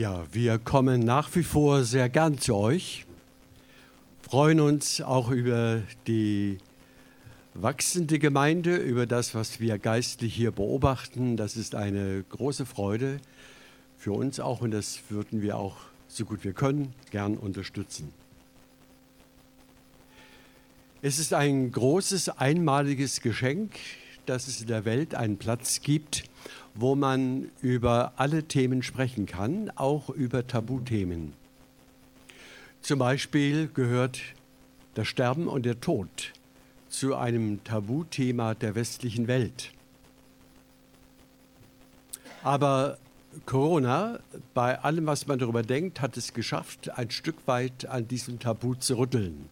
Ja, wir kommen nach wie vor sehr gern zu euch, freuen uns auch über die wachsende Gemeinde, über das, was wir geistlich hier beobachten. Das ist eine große Freude für uns auch und das würden wir auch so gut wir können gern unterstützen. Es ist ein großes einmaliges Geschenk, dass es in der Welt einen Platz gibt, wo man über alle Themen sprechen kann, auch über Tabuthemen. Zum Beispiel gehört das Sterben und der Tod zu einem Tabuthema der westlichen Welt. Aber Corona, bei allem, was man darüber denkt, hat es geschafft, ein Stück weit an diesem Tabu zu rütteln.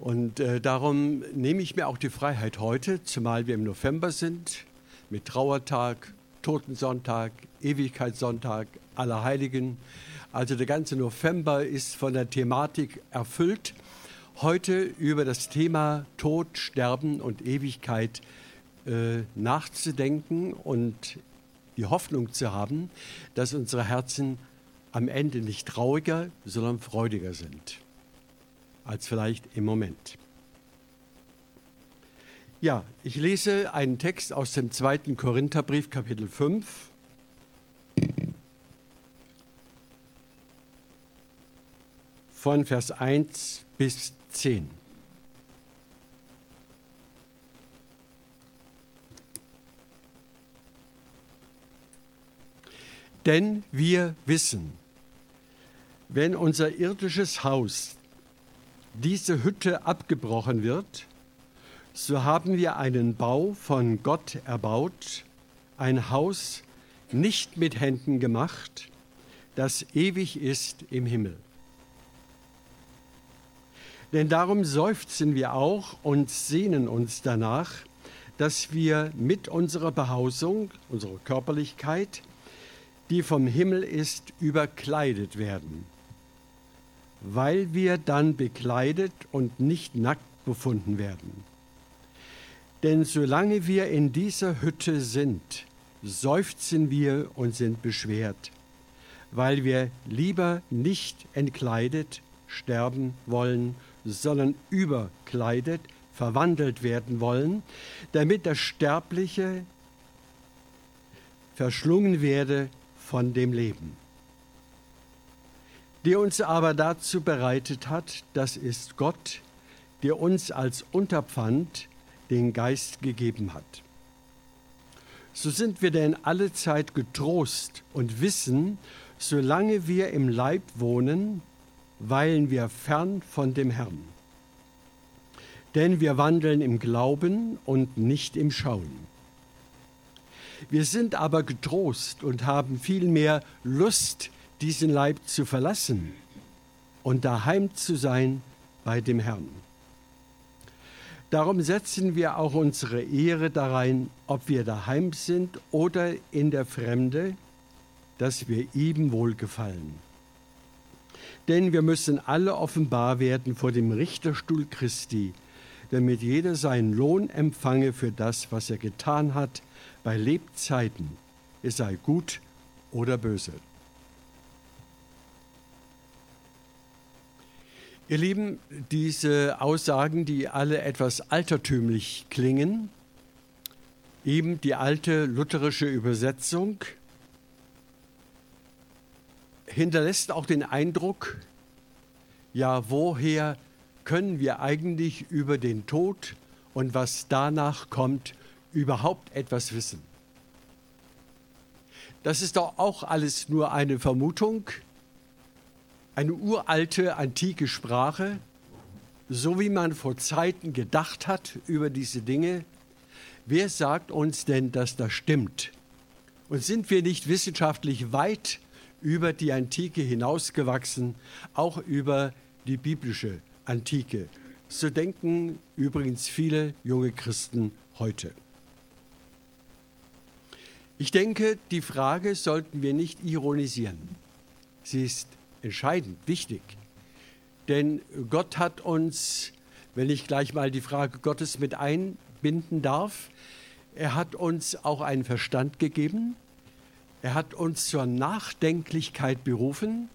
Und äh, darum nehme ich mir auch die Freiheit heute, zumal wir im November sind, mit Trauertag, Totensonntag, Ewigkeitssonntag, Allerheiligen. Also der ganze November ist von der Thematik erfüllt, heute über das Thema Tod, Sterben und Ewigkeit äh, nachzudenken und die Hoffnung zu haben, dass unsere Herzen am Ende nicht trauriger, sondern freudiger sind als vielleicht im Moment. Ja, ich lese einen Text aus dem zweiten Korintherbrief, Kapitel 5. Von Vers 1 bis 10. Denn wir wissen, wenn unser irdisches Haus diese Hütte abgebrochen wird, so haben wir einen Bau von Gott erbaut, ein Haus nicht mit Händen gemacht, das ewig ist im Himmel. Denn darum seufzen wir auch und sehnen uns danach, dass wir mit unserer Behausung, unserer Körperlichkeit, die vom Himmel ist, überkleidet werden weil wir dann bekleidet und nicht nackt befunden werden. Denn solange wir in dieser Hütte sind, seufzen wir und sind beschwert, weil wir lieber nicht entkleidet sterben wollen, sondern überkleidet, verwandelt werden wollen, damit das Sterbliche verschlungen werde von dem Leben. Die uns aber dazu bereitet hat, das ist Gott, der uns als Unterpfand den Geist gegeben hat. So sind wir denn alle Zeit getrost und wissen, solange wir im Leib wohnen, weilen wir fern von dem Herrn. Denn wir wandeln im Glauben und nicht im Schauen. Wir sind aber getrost und haben vielmehr Lust, diesen Leib zu verlassen und daheim zu sein bei dem Herrn. Darum setzen wir auch unsere Ehre darein, ob wir daheim sind oder in der Fremde, dass wir ihm wohlgefallen. Denn wir müssen alle offenbar werden vor dem Richterstuhl Christi, damit jeder seinen Lohn empfange für das, was er getan hat bei Lebzeiten, es sei gut oder böse. Ihr Lieben, diese Aussagen, die alle etwas altertümlich klingen, eben die alte lutherische Übersetzung, hinterlässt auch den Eindruck, ja, woher können wir eigentlich über den Tod und was danach kommt überhaupt etwas wissen? Das ist doch auch alles nur eine Vermutung, eine uralte, antike Sprache, so wie man vor Zeiten gedacht hat über diese Dinge. Wer sagt uns denn, dass das stimmt? Und sind wir nicht wissenschaftlich weit über die Antike hinausgewachsen, auch über die biblische Antike? So denken übrigens viele junge Christen heute. Ich denke, die Frage sollten wir nicht ironisieren. Sie ist entscheidend, wichtig. Denn Gott hat uns, wenn ich gleich mal die Frage Gottes mit einbinden darf, er hat uns auch einen Verstand gegeben. Er hat uns zur Nachdenklichkeit berufen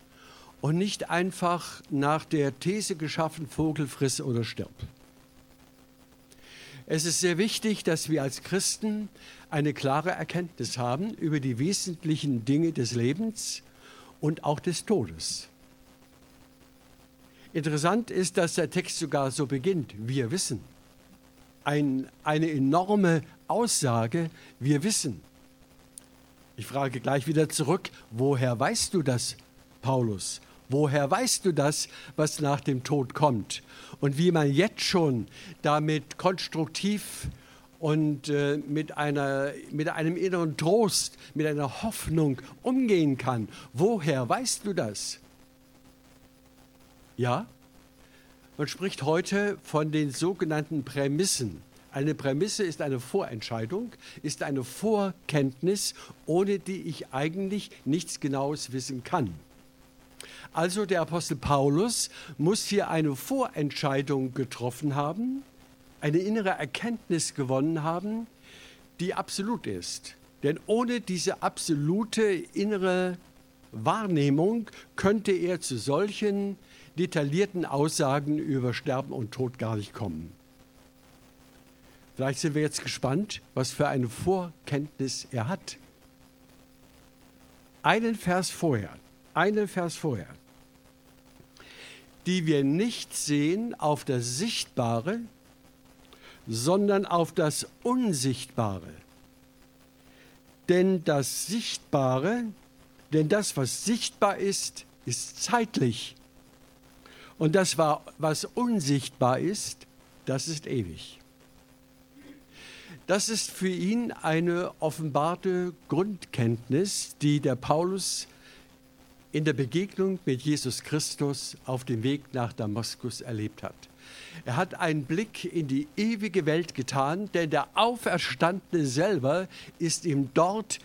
und nicht einfach nach der These geschaffen, Vogel friss oder stirb. Es ist sehr wichtig, dass wir als Christen eine klare Erkenntnis haben über die wesentlichen Dinge des Lebens und auch des Todes. Interessant ist, dass der Text sogar so beginnt, wir wissen. Ein, eine enorme Aussage, wir wissen. Ich frage gleich wieder zurück, woher weißt du das, Paulus? Woher weißt du das, was nach dem Tod kommt? Und wie man jetzt schon damit konstruktiv und äh, mit, einer, mit einem inneren Trost, mit einer Hoffnung umgehen kann. Woher weißt du das? Ja, man spricht heute von den sogenannten Prämissen. Eine Prämisse ist eine Vorentscheidung, ist eine Vorkenntnis, ohne die ich eigentlich nichts Genaues wissen kann. Also der Apostel Paulus muss hier eine Vorentscheidung getroffen haben, eine innere Erkenntnis gewonnen haben, die absolut ist. Denn ohne diese absolute innere Wahrnehmung könnte er zu solchen detaillierten Aussagen über Sterben und Tod gar nicht kommen. Vielleicht sind wir jetzt gespannt, was für eine Vorkenntnis er hat. Einen Vers vorher, einen Vers vorher die wir nicht sehen auf das Sichtbare, sondern auf das Unsichtbare. Denn das Sichtbare, denn das, was sichtbar ist, ist zeitlich. Und das, was unsichtbar ist, das ist ewig. Das ist für ihn eine offenbarte Grundkenntnis, die der Paulus in der Begegnung mit Jesus Christus auf dem Weg nach Damaskus erlebt hat. Er hat einen Blick in die ewige Welt getan, denn der Auferstandene selber ist ihm dort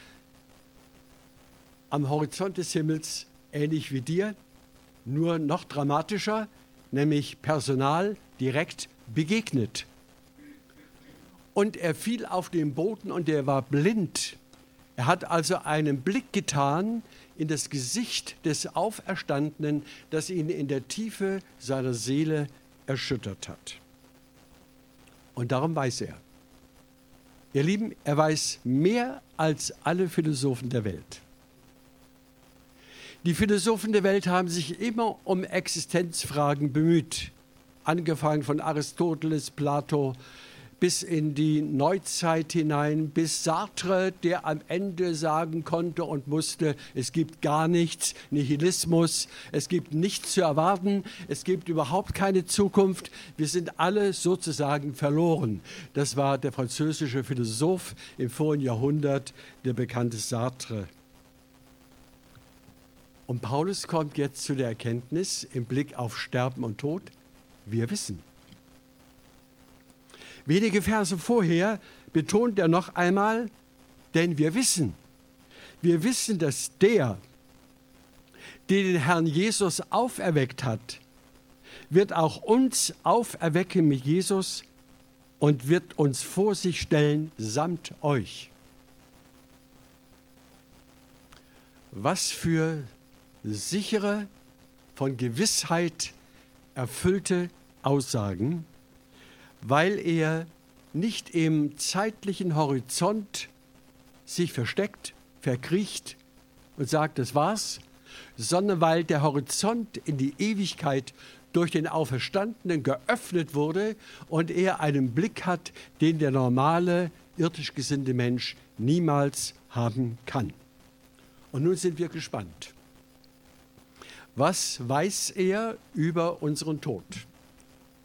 am Horizont des Himmels ähnlich wie dir, nur noch dramatischer, nämlich personal direkt begegnet. Und er fiel auf den Boden und er war blind. Er hat also einen Blick getan in das Gesicht des Auferstandenen, das ihn in der Tiefe seiner Seele erschüttert hat. Und darum weiß er. Ihr Lieben, er weiß mehr als alle Philosophen der Welt. Die Philosophen der Welt haben sich immer um Existenzfragen bemüht, angefangen von Aristoteles, Plato, bis in die Neuzeit hinein, bis Sartre, der am Ende sagen konnte und musste, es gibt gar nichts, Nihilismus, es gibt nichts zu erwarten, es gibt überhaupt keine Zukunft, wir sind alle sozusagen verloren. Das war der französische Philosoph im vorigen Jahrhundert, der bekannte Sartre. Und Paulus kommt jetzt zu der Erkenntnis im Blick auf Sterben und Tod, wir wissen. Wenige Verse vorher betont er noch einmal, denn wir wissen, wir wissen, dass der, der den Herrn Jesus auferweckt hat, wird auch uns auferwecken mit Jesus und wird uns vor sich stellen samt euch. Was für sichere, von Gewissheit erfüllte Aussagen weil er nicht im zeitlichen Horizont sich versteckt, verkriecht und sagt, das war's, sondern weil der Horizont in die Ewigkeit durch den Auferstandenen geöffnet wurde und er einen Blick hat, den der normale, irdisch gesinnte Mensch niemals haben kann. Und nun sind wir gespannt. Was weiß er über unseren Tod?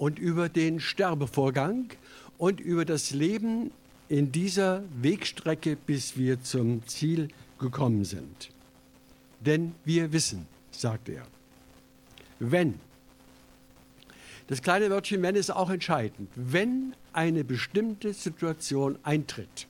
Und über den Sterbevorgang und über das Leben in dieser Wegstrecke, bis wir zum Ziel gekommen sind. Denn wir wissen, sagt er, wenn, das kleine Wörtchen wenn ist auch entscheidend, wenn eine bestimmte Situation eintritt,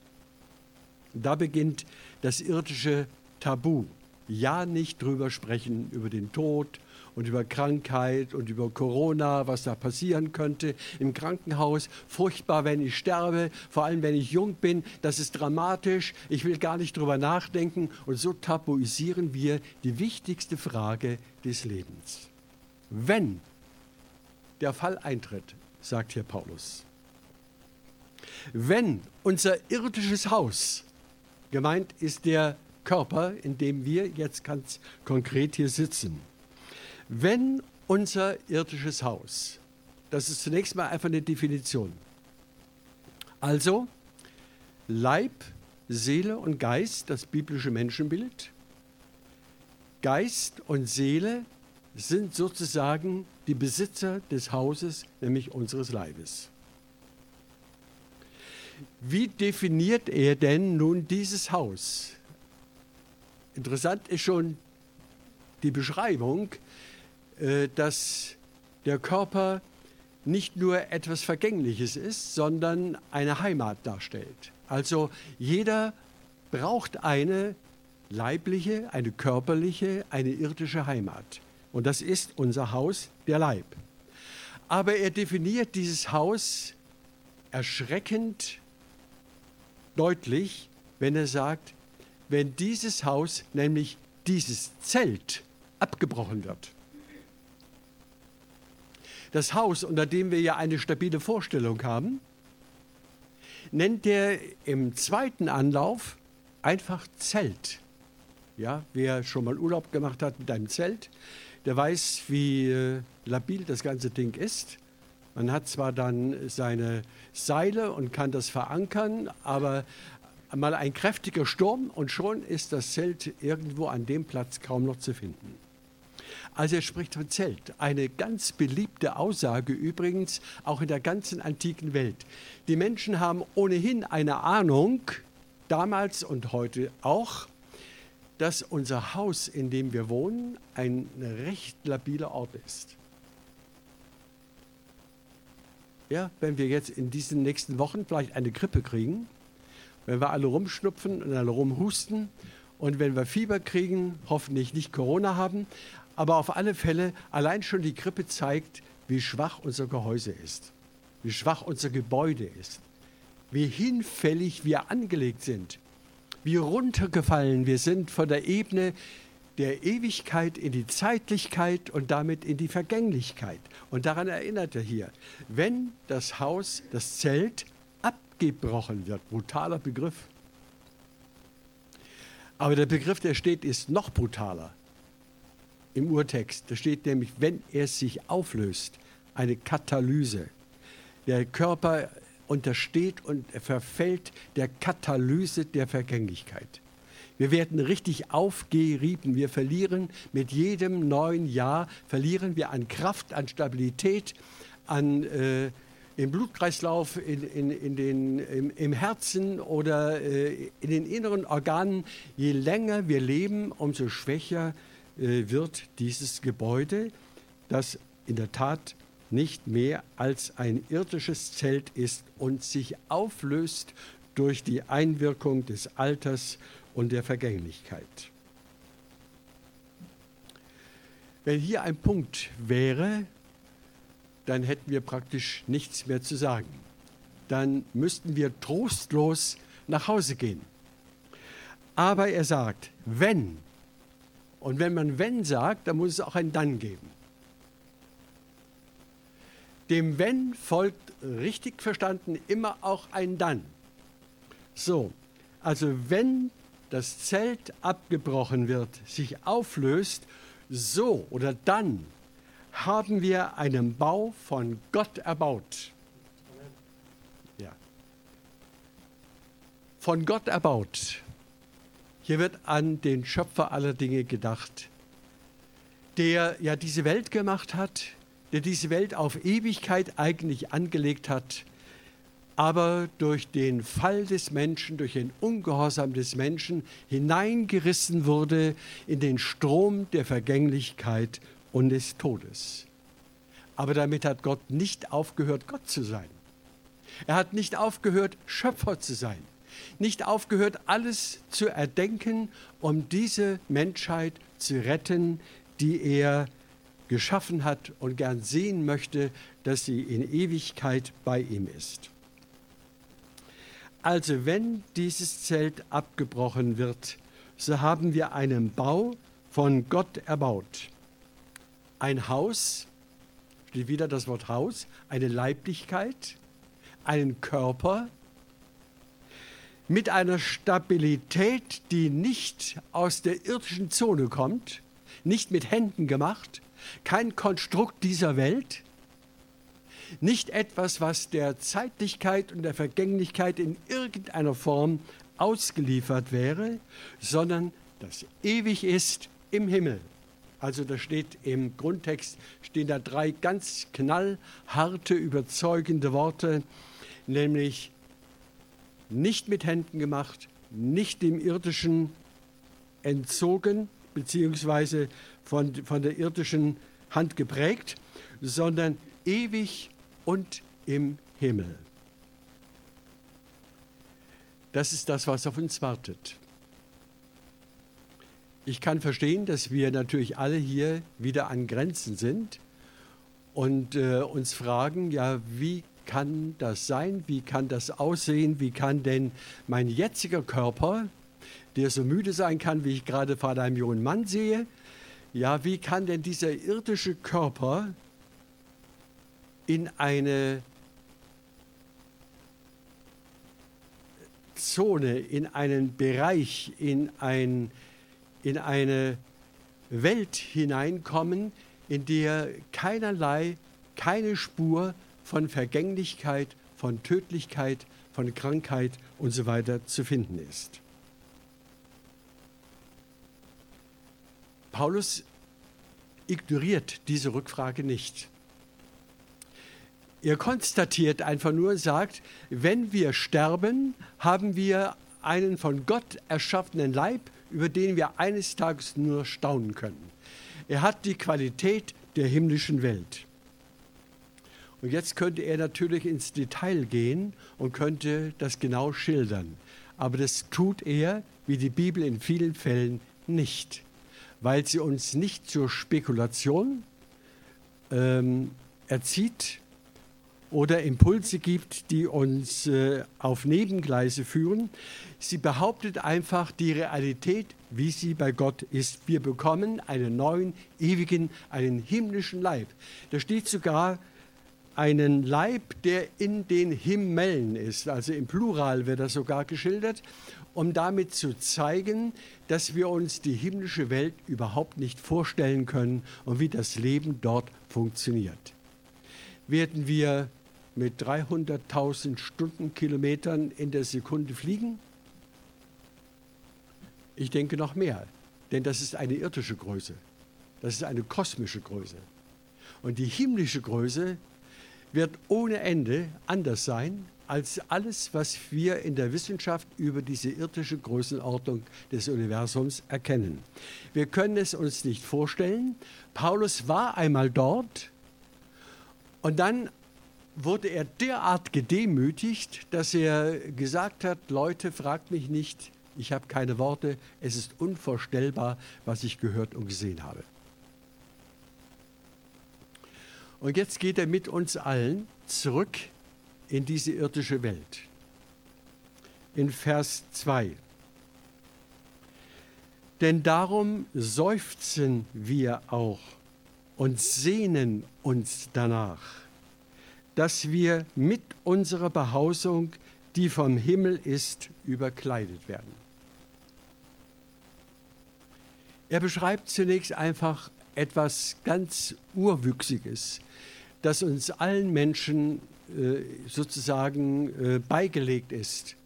da beginnt das irdische Tabu. Ja, nicht drüber sprechen, über den Tod und über Krankheit und über Corona, was da passieren könnte im Krankenhaus. Furchtbar, wenn ich sterbe, vor allem wenn ich jung bin. Das ist dramatisch. Ich will gar nicht drüber nachdenken. Und so tabuisieren wir die wichtigste Frage des Lebens. Wenn der Fall eintritt, sagt hier Paulus, wenn unser irdisches Haus, gemeint ist der Körper, in dem wir jetzt ganz konkret hier sitzen, wenn unser irdisches Haus, das ist zunächst mal einfach eine Definition, also Leib, Seele und Geist, das biblische Menschenbild, Geist und Seele sind sozusagen die Besitzer des Hauses, nämlich unseres Leibes. Wie definiert er denn nun dieses Haus? Interessant ist schon die Beschreibung, dass der Körper nicht nur etwas Vergängliches ist, sondern eine Heimat darstellt. Also jeder braucht eine leibliche, eine körperliche, eine irdische Heimat. Und das ist unser Haus, der Leib. Aber er definiert dieses Haus erschreckend deutlich, wenn er sagt, wenn dieses Haus, nämlich dieses Zelt, abgebrochen wird. Das Haus, unter dem wir ja eine stabile Vorstellung haben, nennt er im zweiten Anlauf einfach Zelt. Ja, wer schon mal Urlaub gemacht hat mit einem Zelt, der weiß, wie äh, labil das ganze Ding ist. Man hat zwar dann seine Seile und kann das verankern, aber mal ein kräftiger Sturm und schon ist das Zelt irgendwo an dem Platz kaum noch zu finden. Also er spricht von Zelt. Eine ganz beliebte Aussage übrigens auch in der ganzen antiken Welt. Die Menschen haben ohnehin eine Ahnung, damals und heute auch, dass unser Haus, in dem wir wohnen, ein recht labiler Ort ist. Ja, wenn wir jetzt in diesen nächsten Wochen vielleicht eine Grippe kriegen, wenn wir alle rumschnupfen und alle rumhusten und wenn wir Fieber kriegen, hoffentlich nicht Corona haben, aber auf alle Fälle allein schon die Grippe zeigt, wie schwach unser Gehäuse ist, wie schwach unser Gebäude ist, wie hinfällig wir angelegt sind wie runtergefallen wir sind von der Ebene der Ewigkeit in die Zeitlichkeit und damit in die Vergänglichkeit. Und daran erinnert er hier, wenn das Haus, das Zelt abgebrochen wird, brutaler Begriff. Aber der Begriff, der steht, ist noch brutaler im Urtext. Da steht nämlich, wenn er sich auflöst, eine Katalyse. Der Körper untersteht und verfällt der Katalyse der Vergänglichkeit. Wir werden richtig aufgerieben. Wir verlieren mit jedem neuen Jahr, verlieren wir an Kraft, an Stabilität, an äh, im Blutkreislauf, in, in, in den, im, im, Herzen oder äh, in den inneren Organen. Je länger wir leben, umso schwächer äh, wird dieses Gebäude, das in der Tat nicht mehr als ein irdisches Zelt ist und sich auflöst durch die Einwirkung des Alters und der Vergänglichkeit. Wenn hier ein Punkt wäre, dann hätten wir praktisch nichts mehr zu sagen. Dann müssten wir trostlos nach Hause gehen. Aber er sagt, wenn. Und wenn man wenn sagt, dann muss es auch ein dann geben. Dem Wenn folgt richtig verstanden immer auch ein Dann. So, also wenn das Zelt abgebrochen wird, sich auflöst, so oder dann haben wir einen Bau von Gott erbaut. Ja. Von Gott erbaut. Hier wird an den Schöpfer aller Dinge gedacht, der ja diese Welt gemacht hat, der diese Welt auf Ewigkeit eigentlich angelegt hat, aber durch den Fall des Menschen, durch den Ungehorsam des Menschen hineingerissen wurde in den Strom der Vergänglichkeit und des Todes. Aber damit hat Gott nicht aufgehört, Gott zu sein. Er hat nicht aufgehört, Schöpfer zu sein. Nicht aufgehört, alles zu erdenken, um diese Menschheit zu retten, die er geschaffen hat und gern sehen möchte, dass sie in Ewigkeit bei ihm ist. Also wenn dieses Zelt abgebrochen wird, so haben wir einen Bau von Gott erbaut. Ein Haus, steht wieder das Wort Haus, eine Leiblichkeit, einen Körper mit einer Stabilität, die nicht aus der irdischen Zone kommt, nicht mit Händen gemacht, kein Konstrukt dieser Welt, nicht etwas, was der Zeitlichkeit und der Vergänglichkeit in irgendeiner Form ausgeliefert wäre, sondern das ewig ist im Himmel. Also da steht im Grundtext, stehen da drei ganz knallharte, überzeugende Worte, nämlich nicht mit Händen gemacht, nicht dem irdischen entzogen, beziehungsweise von, von der irdischen Hand geprägt, sondern ewig und im Himmel. Das ist das, was auf uns wartet. Ich kann verstehen, dass wir natürlich alle hier wieder an Grenzen sind und äh, uns fragen, ja, wie kann das sein? Wie kann das aussehen? Wie kann denn mein jetziger Körper, der so müde sein kann, wie ich gerade vor einem jungen Mann sehe, ja, wie kann denn dieser irdische Körper in eine Zone, in einen Bereich, in, ein, in eine Welt hineinkommen, in der keinerlei, keine Spur von Vergänglichkeit, von Tödlichkeit, von Krankheit und so weiter zu finden ist. Paulus ignoriert diese Rückfrage nicht. Er konstatiert einfach nur, sagt, wenn wir sterben, haben wir einen von Gott erschaffenen Leib, über den wir eines Tages nur staunen können. Er hat die Qualität der himmlischen Welt. Und jetzt könnte er natürlich ins Detail gehen und könnte das genau schildern. Aber das tut er, wie die Bibel in vielen Fällen, nicht, weil sie uns nicht zur Spekulation ähm, erzieht, oder Impulse gibt, die uns äh, auf Nebengleise führen. Sie behauptet einfach die Realität, wie sie bei Gott ist. Wir bekommen einen neuen, ewigen, einen himmlischen Leib. Da steht sogar einen Leib, der in den Himmelen ist. Also im Plural wird das sogar geschildert, um damit zu zeigen, dass wir uns die himmlische Welt überhaupt nicht vorstellen können und wie das Leben dort funktioniert. Werden wir mit 300.000 Stundenkilometern in der Sekunde fliegen? Ich denke noch mehr, denn das ist eine irdische Größe. Das ist eine kosmische Größe. Und die himmlische Größe wird ohne Ende anders sein als alles, was wir in der Wissenschaft über diese irdische Größenordnung des Universums erkennen. Wir können es uns nicht vorstellen. Paulus war einmal dort und dann wurde er derart gedemütigt, dass er gesagt hat, Leute, fragt mich nicht, ich habe keine Worte, es ist unvorstellbar, was ich gehört und gesehen habe. Und jetzt geht er mit uns allen zurück in diese irdische Welt. In Vers 2. Denn darum seufzen wir auch und sehnen uns danach dass wir mit unserer Behausung, die vom Himmel ist, überkleidet werden. Er beschreibt zunächst einfach etwas ganz Urwüchsiges, das uns allen Menschen äh, sozusagen äh, beigelegt ist,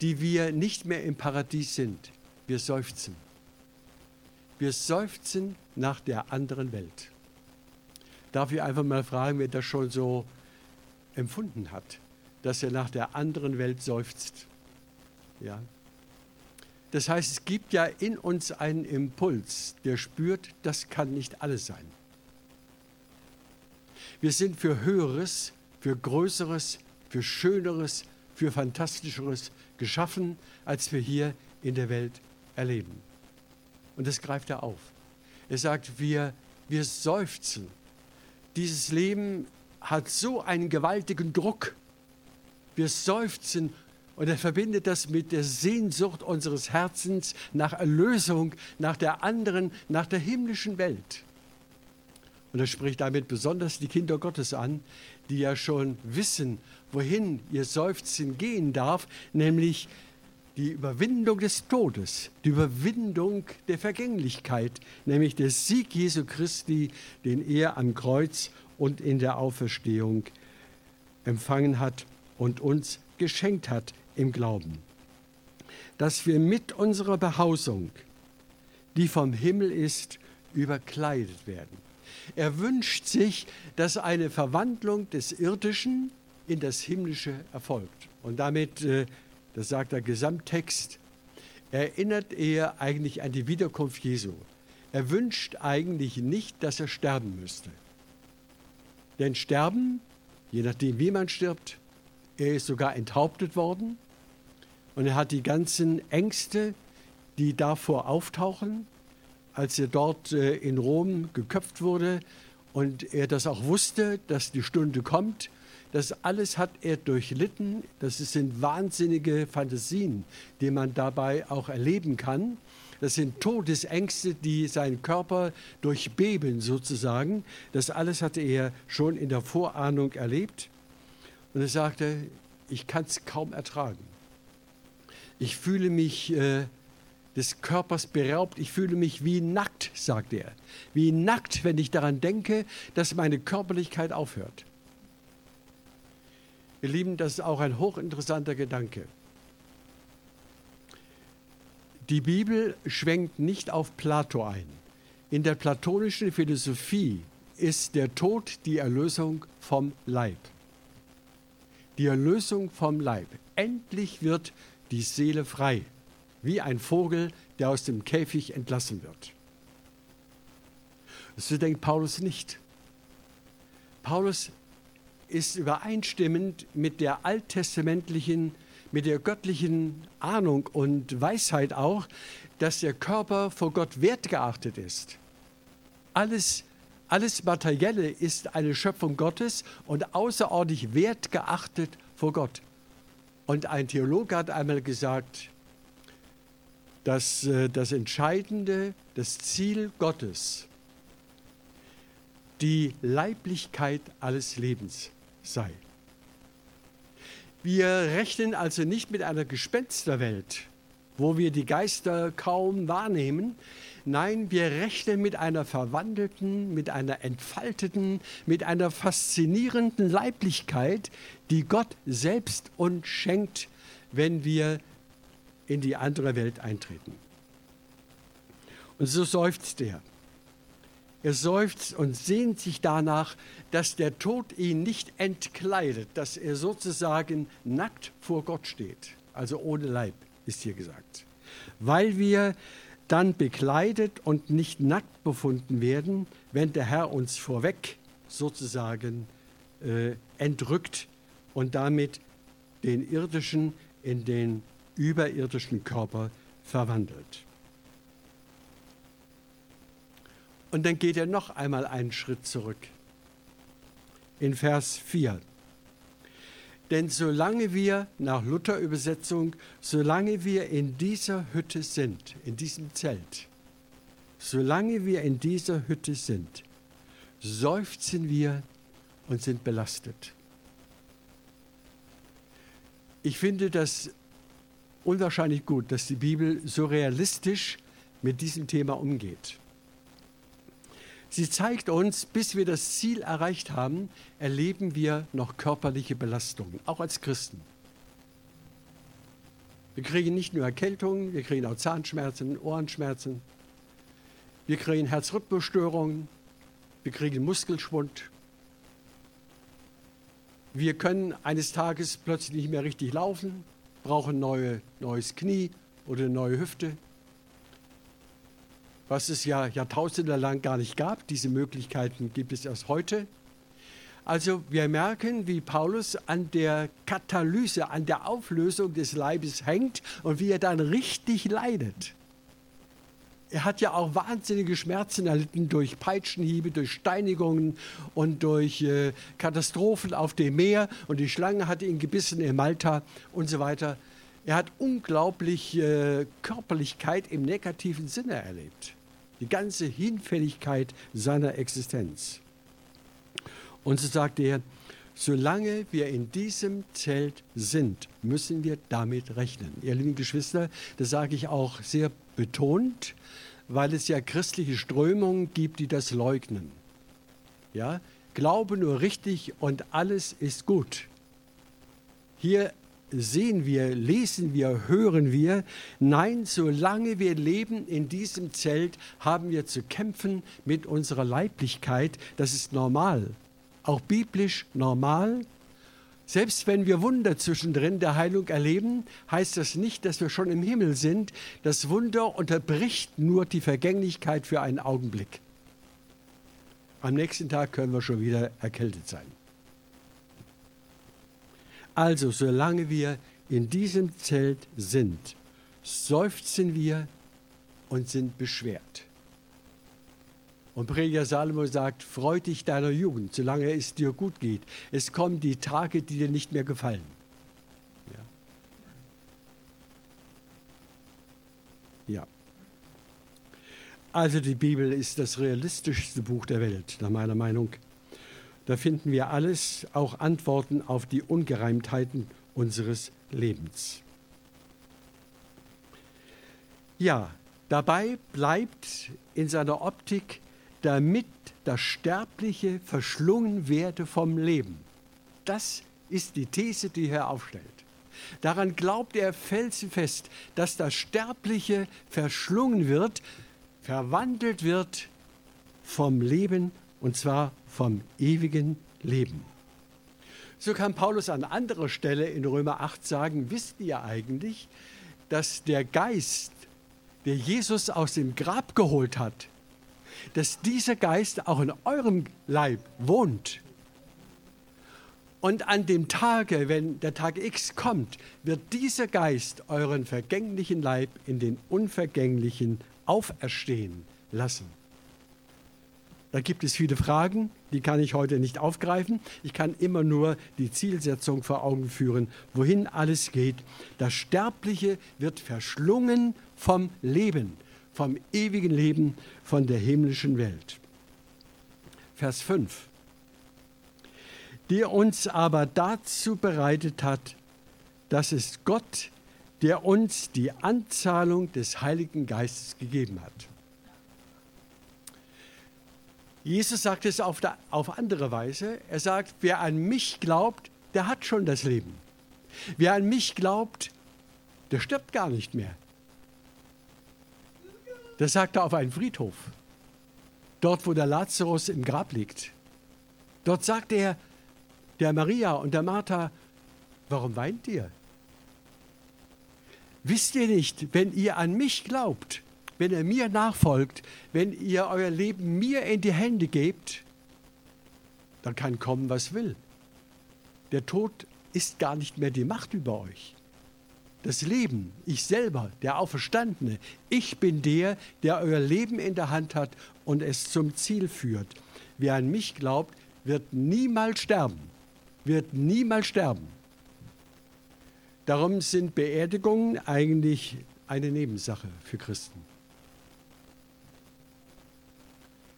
die wir nicht mehr im Paradies sind. Wir seufzen. Wir seufzen nach der anderen Welt. Darf ich einfach mal fragen, wer das schon so empfunden hat, dass er nach der anderen Welt seufzt. Ja. Das heißt, es gibt ja in uns einen Impuls, der spürt, das kann nicht alles sein. Wir sind für Höheres, für Größeres, für Schöneres, für Fantastischeres geschaffen, als wir hier in der Welt erleben. Und das greift er auf. Er sagt, wir wir seufzen. Dieses Leben hat so einen gewaltigen Druck. Wir seufzen und er verbindet das mit der Sehnsucht unseres Herzens nach Erlösung, nach der anderen, nach der himmlischen Welt. Und er spricht damit besonders die Kinder Gottes an, die ja schon wissen, wohin ihr Seufzen gehen darf, nämlich die Überwindung des Todes, die Überwindung der Vergänglichkeit, nämlich der Sieg Jesu Christi, den er am Kreuz und in der Auferstehung empfangen hat und uns geschenkt hat im Glauben. Dass wir mit unserer Behausung, die vom Himmel ist, überkleidet werden. Er wünscht sich, dass eine Verwandlung des Irdischen in das Himmlische erfolgt. Und damit äh, das sagt der Gesamttext, erinnert er eigentlich an die Wiederkunft Jesu. Er wünscht eigentlich nicht, dass er sterben müsste. Denn Sterben, je nachdem wie man stirbt, er ist sogar enthauptet worden und er hat die ganzen Ängste, die davor auftauchen, als er dort äh, in Rom geköpft wurde und er das auch wusste, dass die Stunde kommt, das alles hat er durchlitten. Das sind wahnsinnige Fantasien, die man dabei auch erleben kann. Das sind Todesängste, die seinen Körper durchbeben sozusagen. Das alles hatte er schon in der Vorahnung erlebt. Und er sagte, ich kann es kaum ertragen. Ich fühle mich äh, des Körpers beraubt, ich fühle mich wie nackt, sagt er. Wie nackt, wenn ich daran denke, dass meine Körperlichkeit aufhört. Ihr Lieben, das ist auch ein hochinteressanter Gedanke. Die Bibel schwenkt nicht auf Plato ein. In der platonischen Philosophie ist der Tod die Erlösung vom Leib. Die Erlösung vom Leib. Endlich wird die Seele frei, wie ein Vogel, der aus dem Käfig entlassen wird. So denkt Paulus nicht. Paulus ist übereinstimmend mit der alttestamentlichen, mit der göttlichen Ahnung und Weisheit auch, dass der Körper vor Gott wertgeachtet ist. Alles, alles Materielle ist eine Schöpfung Gottes und außerordentlich wertgeachtet vor Gott. Und ein Theologe hat einmal gesagt, dass äh, das Entscheidende, das Ziel Gottes, die Leiblichkeit alles Lebens sei. Wir rechnen also nicht mit einer Gespensterwelt, wo wir die Geister kaum wahrnehmen. Nein, wir rechnen mit einer verwandelten, mit einer entfalteten, mit einer faszinierenden Leiblichkeit, die Gott selbst uns schenkt, wenn wir in die andere Welt eintreten. Und so seufzt er. Er seufzt und sehnt sich danach, dass der Tod ihn nicht entkleidet, dass er sozusagen nackt vor Gott steht, also ohne Leib, ist hier gesagt. Weil wir dann bekleidet und nicht nackt befunden werden, wenn der Herr uns vorweg sozusagen äh, entrückt und damit den irdischen in den überirdischen Körper verwandelt. Und dann geht er noch einmal einen Schritt zurück. In Vers 4. Denn solange wir, nach Luther-Übersetzung, solange wir in dieser Hütte sind, in diesem Zelt, solange wir in dieser Hütte sind, seufzen wir und sind belastet. Ich finde das unwahrscheinlich gut, dass die Bibel so realistisch mit diesem Thema umgeht. Sie zeigt uns, bis wir das Ziel erreicht haben, erleben wir noch körperliche Belastungen, auch als Christen. Wir kriegen nicht nur Erkältungen, wir kriegen auch Zahnschmerzen, Ohrenschmerzen, wir kriegen Herzrhythmusstörungen, wir kriegen Muskelschwund. Wir können eines Tages plötzlich nicht mehr richtig laufen, brauchen neue, neues Knie oder eine neue Hüfte was es ja Jahrtausende lang gar nicht gab. Diese Möglichkeiten gibt es erst heute. Also wir merken, wie Paulus an der Katalyse, an der Auflösung des Leibes hängt und wie er dann richtig leidet. Er hat ja auch wahnsinnige Schmerzen erlitten durch Peitschenhiebe, durch Steinigungen und durch äh, Katastrophen auf dem Meer. Und die Schlange hatte ihn gebissen in Malta und so weiter. Er hat unglaublich äh, Körperlichkeit im negativen Sinne erlebt. Die ganze Hinfälligkeit seiner Existenz. Und so sagte er, solange wir in diesem Zelt sind, müssen wir damit rechnen. Ihr lieben Geschwister, das sage ich auch sehr betont, weil es ja christliche Strömungen gibt, die das leugnen. Ja, glaube nur richtig und alles ist gut. Hier sehen wir, lesen wir, hören wir, nein, solange wir leben in diesem Zelt, haben wir zu kämpfen mit unserer Leiblichkeit. Das ist normal, auch biblisch normal. Selbst wenn wir Wunder zwischendrin der Heilung erleben, heißt das nicht, dass wir schon im Himmel sind. Das Wunder unterbricht nur die Vergänglichkeit für einen Augenblick. Am nächsten Tag können wir schon wieder erkältet sein. Also, solange wir in diesem Zelt sind, seufzen wir und sind beschwert. Und Prediger Salomo sagt, freu dich deiner Jugend, solange es dir gut geht. Es kommen die Tage, die dir nicht mehr gefallen. Ja. ja. Also die Bibel ist das realistischste Buch der Welt, nach meiner Meinung. Da finden wir alles, auch Antworten auf die Ungereimtheiten unseres Lebens. Ja, dabei bleibt in seiner Optik damit das Sterbliche verschlungen werde vom Leben. Das ist die These, die er aufstellt. Daran glaubt er felsenfest, dass das Sterbliche verschlungen wird, verwandelt wird vom Leben und zwar vom ewigen Leben. So kann Paulus an anderer Stelle in Römer 8 sagen, wisst ihr eigentlich, dass der Geist, der Jesus aus dem Grab geholt hat, dass dieser Geist auch in eurem Leib wohnt. Und an dem Tage, wenn der Tag X kommt, wird dieser Geist euren vergänglichen Leib in den unvergänglichen auferstehen lassen. Da gibt es viele Fragen, die kann ich heute nicht aufgreifen. Ich kann immer nur die Zielsetzung vor Augen führen, wohin alles geht. Das Sterbliche wird verschlungen vom Leben vom ewigen Leben, von der himmlischen Welt. Vers 5. Der uns aber dazu bereitet hat, dass es Gott, der uns die Anzahlung des Heiligen Geistes gegeben hat. Jesus sagt es auf, der, auf andere Weise. Er sagt, wer an mich glaubt, der hat schon das Leben. Wer an mich glaubt, der stirbt gar nicht mehr. Das sagt er auf einem Friedhof. Dort, wo der Lazarus im Grab liegt. Dort sagt er der Maria und der Martha, warum weint ihr? Wisst ihr nicht, wenn ihr an mich glaubt, wenn ihr mir nachfolgt, wenn ihr euer Leben mir in die Hände gebt, dann kann kommen, was will. Der Tod ist gar nicht mehr die Macht über euch das Leben, ich selber, der Auferstandene, ich bin der, der euer Leben in der Hand hat und es zum Ziel führt. Wer an mich glaubt, wird niemals sterben, wird niemals sterben. Darum sind Beerdigungen eigentlich eine Nebensache für Christen.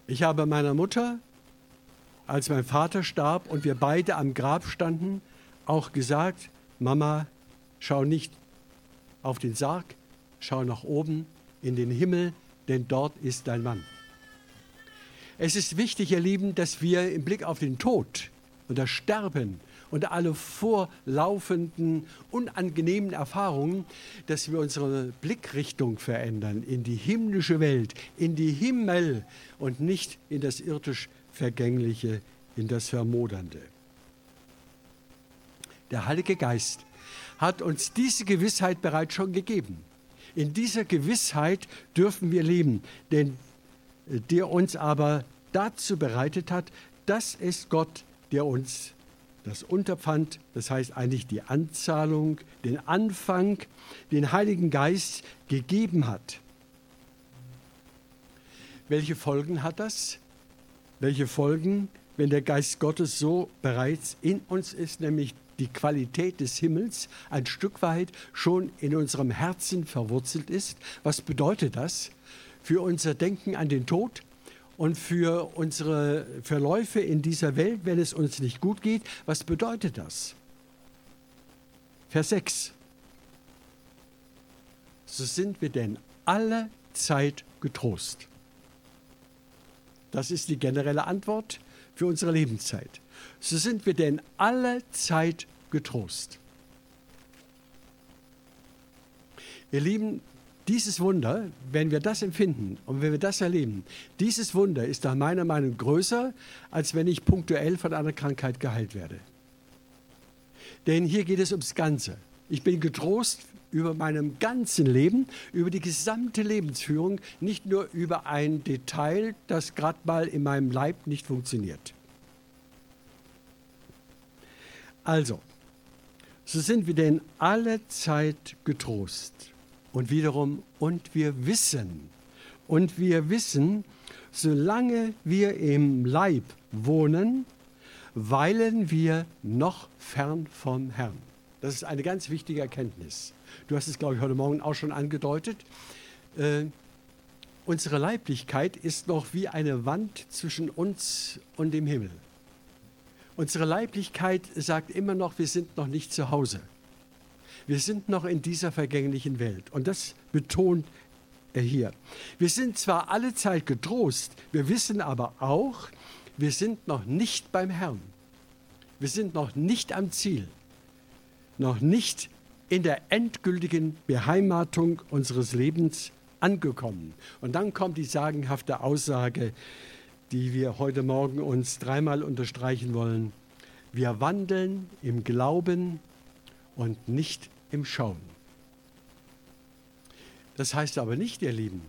Ich habe meiner Mutter, als mein Vater starb und wir beide am Grab standen, auch gesagt, Mama, schau nicht auf den Sarg, schau nach oben in den Himmel, denn dort ist dein Mann. Es ist wichtig, ihr Lieben, dass wir im Blick auf den Tod und das Sterben und alle vorlaufenden unangenehmen Erfahrungen, dass wir unsere Blickrichtung verändern in die himmlische Welt, in die Himmel und nicht in das irdisch Vergängliche, in das Vermodernde. Der Heilige Geist hat uns diese Gewissheit bereits schon gegeben. In dieser Gewissheit dürfen wir leben, denn äh, der uns aber dazu bereitet hat, das ist Gott, der uns das Unterpfand, das heißt eigentlich die Anzahlung, den Anfang, den Heiligen Geist gegeben hat. Welche Folgen hat das? Welche Folgen, wenn der Geist Gottes so bereits in uns ist, nämlich die Qualität des Himmels ein Stück weit schon in unserem Herzen verwurzelt ist? Was bedeutet das für unser Denken an den Tod? Und für unsere Verläufe in dieser Welt, wenn es uns nicht gut geht, was bedeutet das? Vers 6. So sind wir denn alle Zeit getrost. Das ist die generelle Antwort für unsere Lebenszeit. So sind wir denn alle Zeit getrost. Ihr Lieben, dieses Wunder, wenn wir das empfinden und wenn wir das erleben, dieses Wunder ist nach meiner Meinung größer, als wenn ich punktuell von einer Krankheit geheilt werde. Denn hier geht es ums Ganze. Ich bin getrost über meinem ganzen Leben, über die gesamte Lebensführung, nicht nur über ein Detail, das gerade mal in meinem Leib nicht funktioniert. Also, so sind wir denn alle Zeit getrost. Und wiederum, und wir wissen, und wir wissen, solange wir im Leib wohnen, weilen wir noch fern vom Herrn. Das ist eine ganz wichtige Erkenntnis. Du hast es, glaube ich, heute Morgen auch schon angedeutet. Äh, unsere Leiblichkeit ist noch wie eine Wand zwischen uns und dem Himmel. Unsere Leiblichkeit sagt immer noch, wir sind noch nicht zu Hause. Wir sind noch in dieser vergänglichen Welt. Und das betont er hier. Wir sind zwar alle Zeit getrost, wir wissen aber auch, wir sind noch nicht beim Herrn. Wir sind noch nicht am Ziel, noch nicht in der endgültigen Beheimatung unseres Lebens angekommen. Und dann kommt die sagenhafte Aussage, die wir heute Morgen uns dreimal unterstreichen wollen. Wir wandeln im Glauben und nicht im Schauen. Das heißt aber nicht, ihr Lieben,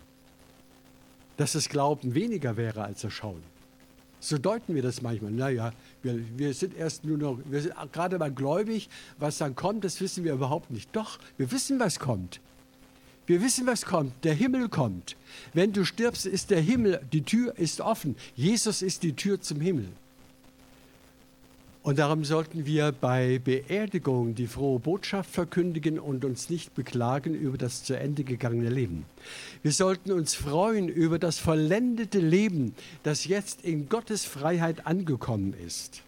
dass das Glauben weniger wäre als das Schauen. So deuten wir das manchmal. Naja, wir, wir sind erst nur noch, wir sind gerade mal gläubig, was dann kommt, das wissen wir überhaupt nicht. Doch, wir wissen, was kommt. Wir wissen, was kommt. Der Himmel kommt. Wenn du stirbst, ist der Himmel, die Tür ist offen. Jesus ist die Tür zum Himmel. Und darum sollten wir bei Beerdigung die frohe Botschaft verkündigen und uns nicht beklagen über das zu Ende gegangene Leben. Wir sollten uns freuen über das vollendete Leben, das jetzt in Gottes Freiheit angekommen ist.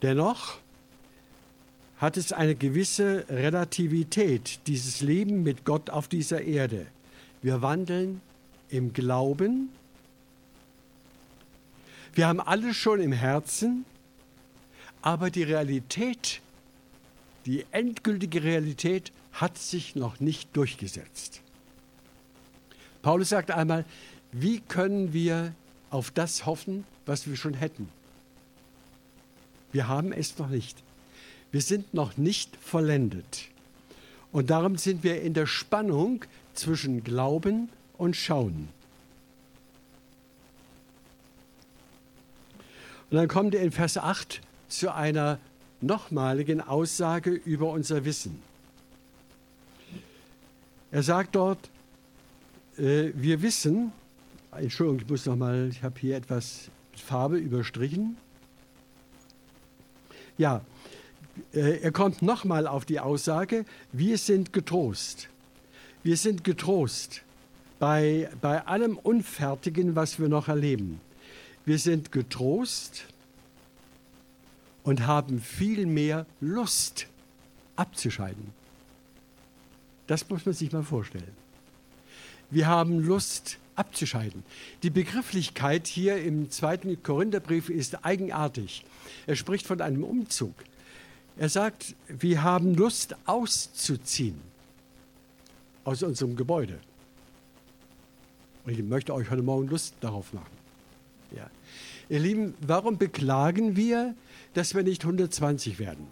Dennoch hat es eine gewisse Relativität, dieses Leben mit Gott auf dieser Erde. Wir wandeln im Glauben. Wir haben alles schon im Herzen, aber die Realität, die endgültige Realität hat sich noch nicht durchgesetzt. Paulus sagt einmal, wie können wir auf das hoffen, was wir schon hätten? Wir haben es noch nicht. Wir sind noch nicht vollendet. Und darum sind wir in der Spannung zwischen Glauben und Schauen. Und dann kommt er in Vers 8 zu einer nochmaligen Aussage über unser Wissen. Er sagt dort, äh, wir wissen, Entschuldigung, ich muss nochmal, ich habe hier etwas Farbe überstrichen. Ja, er kommt nochmal auf die Aussage, wir sind getrost. Wir sind getrost bei, bei allem Unfertigen, was wir noch erleben. Wir sind getrost und haben viel mehr Lust abzuscheiden. Das muss man sich mal vorstellen. Wir haben Lust abzuscheiden. Die Begrifflichkeit hier im zweiten Korintherbrief ist eigenartig. Er spricht von einem Umzug. Er sagt, wir haben Lust auszuziehen aus unserem Gebäude. Und ich möchte euch heute Morgen Lust darauf machen. Ja. Ihr Lieben, warum beklagen wir, dass wir nicht 120 werden?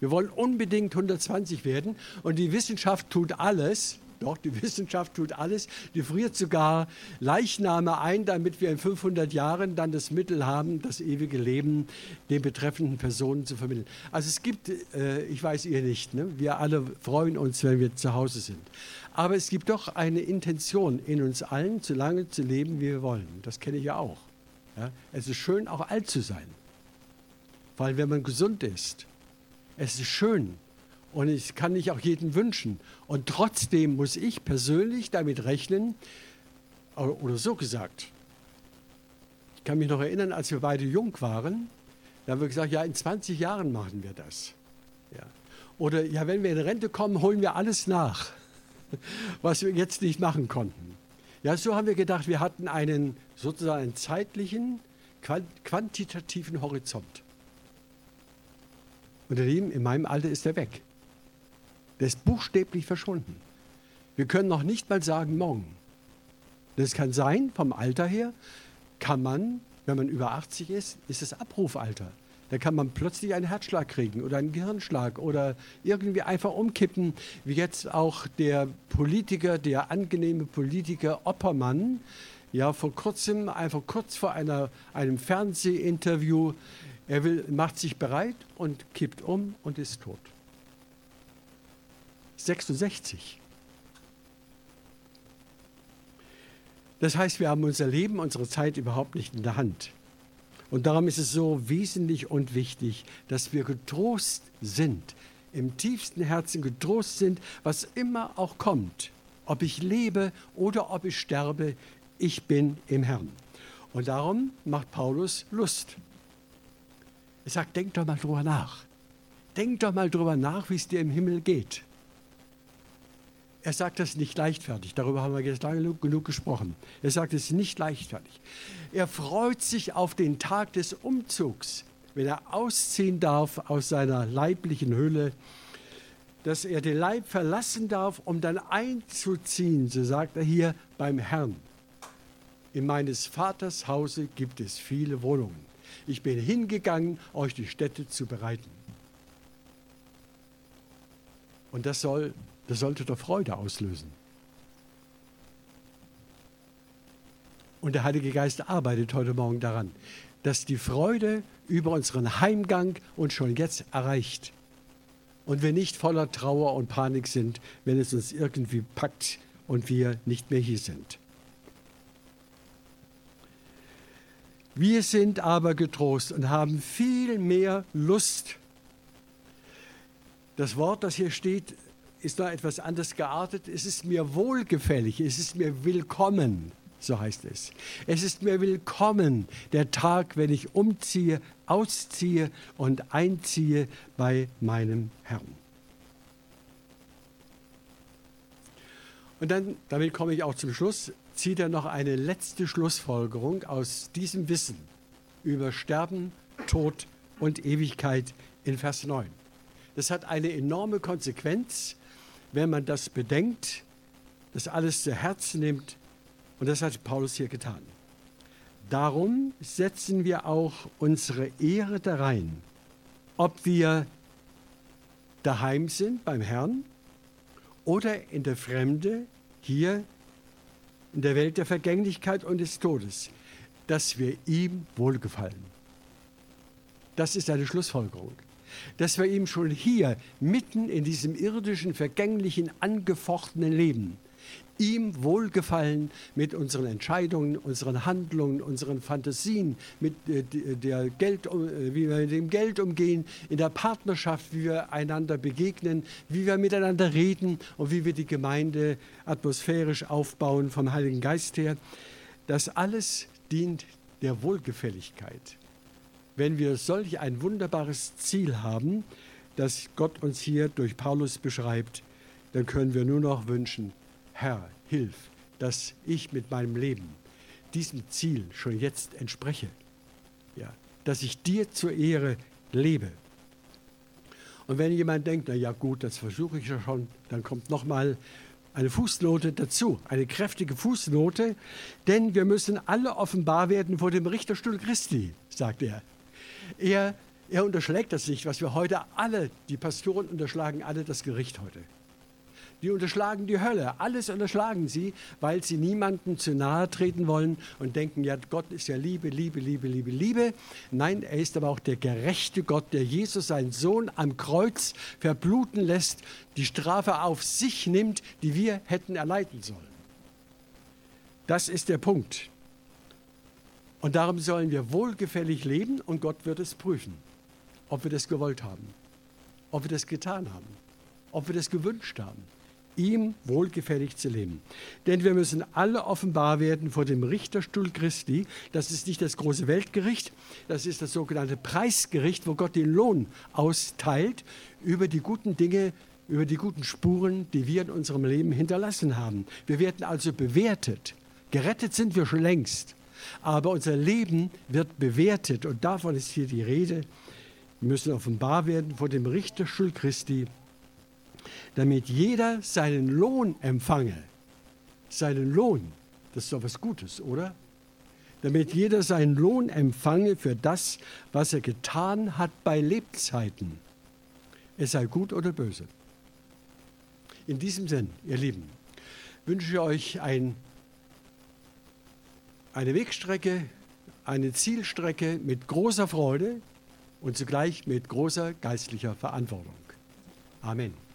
Wir wollen unbedingt 120 werden und die Wissenschaft tut alles, doch, die Wissenschaft tut alles. Die friert sogar Leichname ein, damit wir in 500 Jahren dann das Mittel haben, das ewige Leben den betreffenden Personen zu vermitteln. Also es gibt, äh, ich weiß ihr nicht, ne? wir alle freuen uns, wenn wir zu Hause sind. Aber es gibt doch eine Intention in uns allen, so lange zu leben, wie wir wollen. Das kenne ich ja auch. Ja? Es ist schön, auch alt zu sein. Allem, wenn man gesund ist. Es ist schön. Und ich kann nicht auch jedem wünschen. Und trotzdem muss ich persönlich damit rechnen, oder so gesagt. Ich kann mich noch erinnern, als wir beide jung waren, da haben wir gesagt, ja, in 20 Jahren machen wir das. Ja. Oder ja, wenn wir in Rente kommen, holen wir alles nach was wir jetzt nicht machen konnten. Ja, so haben wir gedacht, wir hatten einen sozusagen einen zeitlichen, quantitativen Horizont. Und in meinem Alter ist er weg. Der ist buchstäblich verschwunden. Wir können noch nicht mal sagen morgen. Das kann sein, vom Alter her kann man, wenn man über 80 ist, ist es Abrufalter. Da kann man plötzlich einen Herzschlag kriegen oder einen Gehirnschlag oder irgendwie einfach umkippen, wie jetzt auch der Politiker, der angenehme Politiker Oppermann, ja, vor kurzem, einfach kurz vor einer, einem Fernsehinterview, er will, macht sich bereit und kippt um und ist tot. 66. Das heißt, wir haben unser Leben, unsere Zeit überhaupt nicht in der Hand. Und darum ist es so wesentlich und wichtig, dass wir getrost sind, im tiefsten Herzen getrost sind, was immer auch kommt. Ob ich lebe oder ob ich sterbe, ich bin im Herrn. Und darum macht Paulus Lust. Er sagt, denk doch mal drüber nach. Denk doch mal drüber nach, wie es dir im Himmel geht. Er sagt das nicht leichtfertig, darüber haben wir jetzt lange genug gesprochen. Er sagt es nicht leichtfertig. Er freut sich auf den Tag des Umzugs, wenn er ausziehen darf aus seiner leiblichen Hülle, dass er den Leib verlassen darf, um dann einzuziehen, so sagt er hier, beim Herrn. In meines Vaters Hause gibt es viele Wohnungen. Ich bin hingegangen, euch die Städte zu bereiten. Und das soll das sollte doch Freude auslösen. Und der Heilige Geist arbeitet heute Morgen daran, dass die Freude über unseren Heimgang uns schon jetzt erreicht. Und wir nicht voller Trauer und Panik sind, wenn es uns irgendwie packt und wir nicht mehr hier sind. Wir sind aber getrost und haben viel mehr Lust. Das Wort, das hier steht, ist da etwas anders geartet. Es ist mir wohlgefällig, es ist mir willkommen, so heißt es. Es ist mir willkommen, der Tag, wenn ich umziehe, ausziehe und einziehe bei meinem Herrn. Und dann, damit komme ich auch zum Schluss, zieht er noch eine letzte Schlussfolgerung aus diesem Wissen über Sterben, Tod und Ewigkeit in Vers 9. Das hat eine enorme Konsequenz wenn man das bedenkt, das alles zu Herzen nimmt. Und das hat Paulus hier getan. Darum setzen wir auch unsere Ehre da rein, ob wir daheim sind beim Herrn oder in der Fremde hier in der Welt der Vergänglichkeit und des Todes, dass wir ihm wohlgefallen. Das ist eine Schlussfolgerung dass wir ihm schon hier, mitten in diesem irdischen, vergänglichen, angefochtenen Leben, ihm wohlgefallen mit unseren Entscheidungen, unseren Handlungen, unseren Fantasien, mit äh, der Geld, äh, wie wir mit dem Geld umgehen, in der Partnerschaft, wie wir einander begegnen, wie wir miteinander reden und wie wir die Gemeinde atmosphärisch aufbauen vom Heiligen Geist her. Das alles dient der Wohlgefälligkeit wenn wir solch ein wunderbares Ziel haben, das Gott uns hier durch Paulus beschreibt, dann können wir nur noch wünschen, Herr, hilf, dass ich mit meinem Leben diesem Ziel schon jetzt entspreche. Ja, dass ich dir zur Ehre lebe. Und wenn jemand denkt, na ja gut, das versuche ich ja schon, dann kommt nochmal eine Fußnote dazu, eine kräftige Fußnote, denn wir müssen alle offenbar werden vor dem Richterstuhl Christi, sagt er. Er, er unterschlägt das nicht, was wir heute alle, die Pastoren unterschlagen alle das Gericht heute. Die unterschlagen die Hölle. Alles unterschlagen sie, weil sie niemandem zu nahe treten wollen und denken, ja, Gott ist ja Liebe, Liebe, Liebe, Liebe, Liebe. Nein, er ist aber auch der gerechte Gott, der Jesus, seinen Sohn, am Kreuz verbluten lässt, die Strafe auf sich nimmt, die wir hätten erleiden sollen. Das ist der Punkt. Und darum sollen wir wohlgefällig leben und Gott wird es prüfen, ob wir das gewollt haben, ob wir das getan haben, ob wir das gewünscht haben ihm wohlgefällig zu leben. Denn wir müssen alle offenbar werden vor dem Richterstuhl Christi. Das ist nicht das große Weltgericht, das ist das sogenannte Preisgericht, wo Gott den Lohn austeilt über die guten Dinge, über die guten Spuren, die wir in unserem Leben hinterlassen haben. Wir werden also bewertet. Gerettet sind wir schon längst, aber unser Leben wird bewertet und davon ist hier die Rede. Wir müssen offenbar werden vor dem Richterstuhl Christi damit jeder seinen Lohn empfange. Seinen Lohn, das ist doch was Gutes, oder? Damit jeder seinen Lohn empfange für das, was er getan hat bei Lebzeiten. Es sei gut oder böse. In diesem Sinn, ihr Lieben, wünsche ich euch ein, eine Wegstrecke, eine Zielstrecke mit großer Freude und zugleich mit großer geistlicher Verantwortung. Amen.